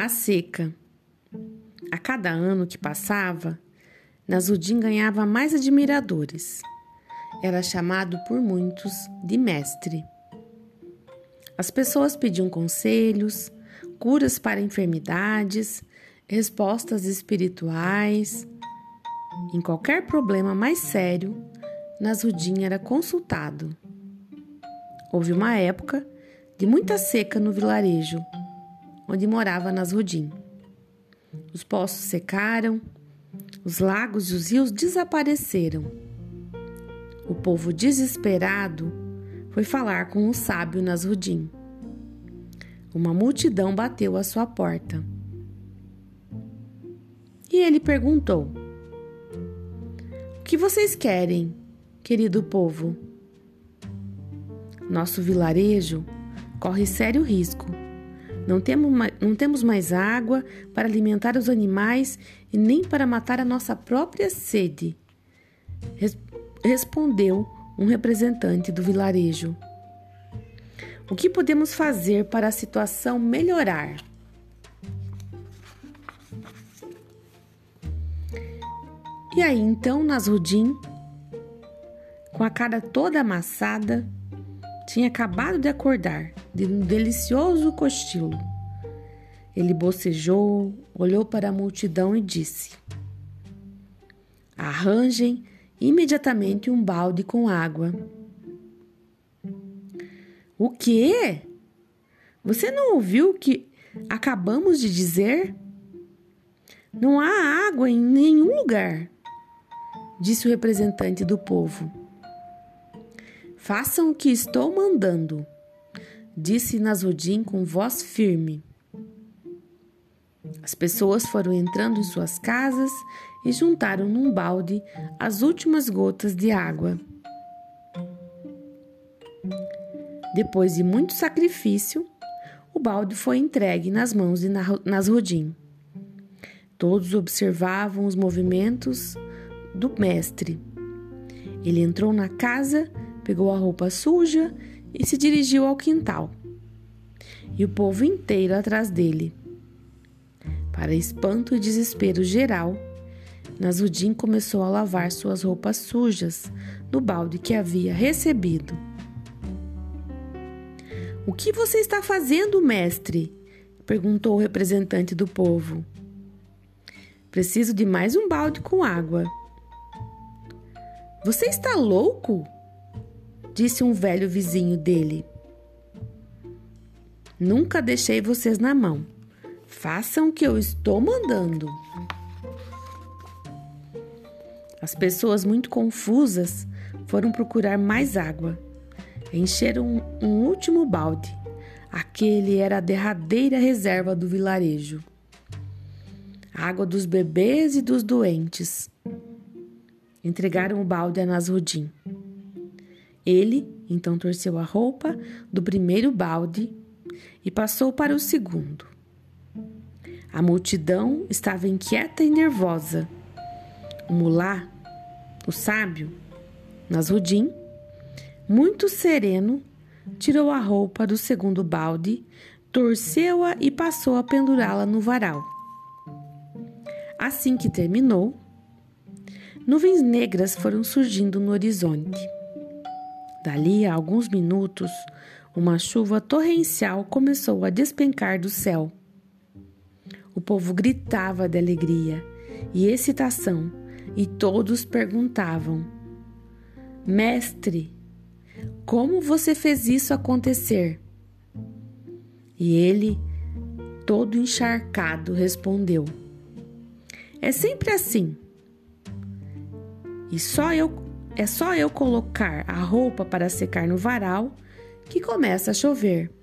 A seca. A cada ano que passava, Nasruddin ganhava mais admiradores. Era chamado por muitos de mestre. As pessoas pediam conselhos, curas para enfermidades, respostas espirituais. Em qualquer problema mais sério, Nasruddin era consultado. Houve uma época de muita seca no vilarejo onde morava Nasruddin. Os poços secaram, os lagos e os rios desapareceram. O povo desesperado foi falar com o sábio Nasruddin. Uma multidão bateu à sua porta. E ele perguntou: O que vocês querem, querido povo? Nosso vilarejo corre sério risco não temos, mais, água para alimentar os animais e nem para matar a nossa própria sede. Res, respondeu um representante do vilarejo. O que podemos fazer para a situação melhorar? E aí então Nasruddin, com a cara toda amassada, tinha acabado de acordar de um delicioso cochilo. Ele bocejou, olhou para a multidão e disse: Arranjem imediatamente um balde com água. O quê? Você não ouviu o que acabamos de dizer? Não há água em nenhum lugar, disse o representante do povo. Façam o que estou mandando disse Nasruddin com voz firme. As pessoas foram entrando em suas casas e juntaram num balde as últimas gotas de água. Depois de muito sacrifício, o balde foi entregue nas mãos de Nasruddin. Todos observavam os movimentos do mestre. Ele entrou na casa, pegou a roupa suja e se dirigiu ao quintal. E o povo inteiro atrás dele. Para espanto e desespero geral, Nasruddin começou a lavar suas roupas sujas no balde que havia recebido. O que você está fazendo, mestre? perguntou o representante do povo. Preciso de mais um balde com água. Você está louco? Disse um velho vizinho dele. Nunca deixei vocês na mão. Façam o que eu estou mandando. As pessoas muito confusas foram procurar mais água. Encheram um, último balde. Aquele era a derradeira reserva do vilarejo. Água dos bebês e dos doentes. Entregaram o balde a Nasruddin. Ele então torceu a roupa do primeiro balde e passou para o segundo. A multidão estava inquieta e nervosa. O mulá, o sábio, Nasruddin, muito sereno, tirou a roupa do segundo balde, torceu-a e passou a pendurá-la no varal. Assim que terminou, nuvens negras foram surgindo no horizonte. Dali a alguns minutos, uma chuva torrencial começou a despencar do céu. O povo gritava de alegria e excitação, e todos perguntavam: Mestre, como você fez isso acontecer? E ele, todo encharcado, respondeu: É sempre assim. E só eu é só eu colocar a roupa para secar no varal que começa a chover.